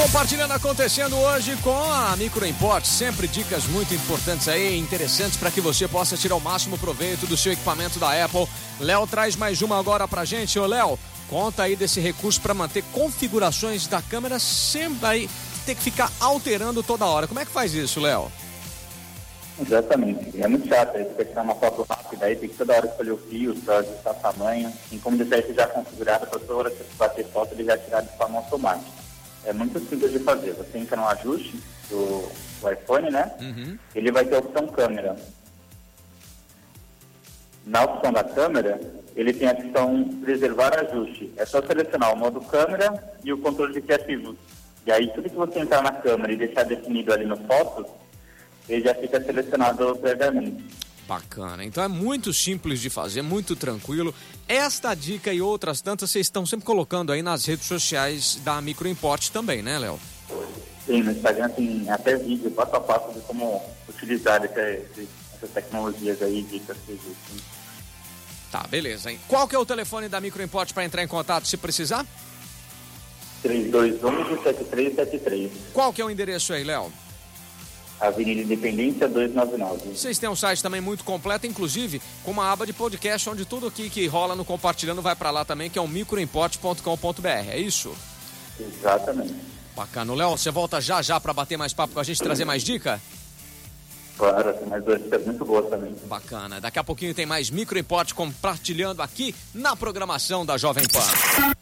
Compartilhando acontecendo hoje com a Microimport, sempre dicas muito importantes aí, interessantes para que você possa tirar o máximo proveito do seu equipamento da Apple. Léo traz mais uma agora pra gente. Ô Léo, conta aí desse recurso para manter configurações da câmera sempre aí ter que ficar alterando toda hora. Como é que faz isso, Léo? Exatamente. É muito chato. Aí você tirar uma foto rápida aí, tem que toda hora escolher o fio para ajustar tamanho. Em como deixar isso já configurado para toda hora que você bater foto, ele já tirar de forma automática. É muito simples de fazer. Você entra no ajuste do, do iPhone, né? Uhum. Ele vai ter a opção câmera. Na opção da câmera, ele tem a opção preservar ajuste. É só selecionar o modo câmera e o controle de criativos. E aí, tudo que você entrar na câmera e deixar definido ali no foto, ele já fica selecionado previamente. Bacana. Então é muito simples de fazer, muito tranquilo. Esta dica e outras tantas vocês estão sempre colocando aí nas redes sociais da Microimport também, né, Léo? Sim, no Instagram tem até vídeo passo a passo de como utilizar esse, essas tecnologias aí, dicas que existem. Tá, beleza. Hein? Qual que é o telefone da Microimport para entrar em contato se precisar? 3211-7373. Qual que é o endereço aí, Léo? Avenida Independência 299. Vocês têm um site também muito completo, inclusive com uma aba de podcast onde tudo aqui que rola no Compartilhando vai para lá também, que é o microimport.com.br, é isso? Exatamente. Bacana. Léo, você volta já já para bater mais papo com a gente, trazer mais dica? Claro, tem mais duas dicas muito boas também. Bacana. Daqui a pouquinho tem mais Microimport compartilhando aqui na programação da Jovem Pan.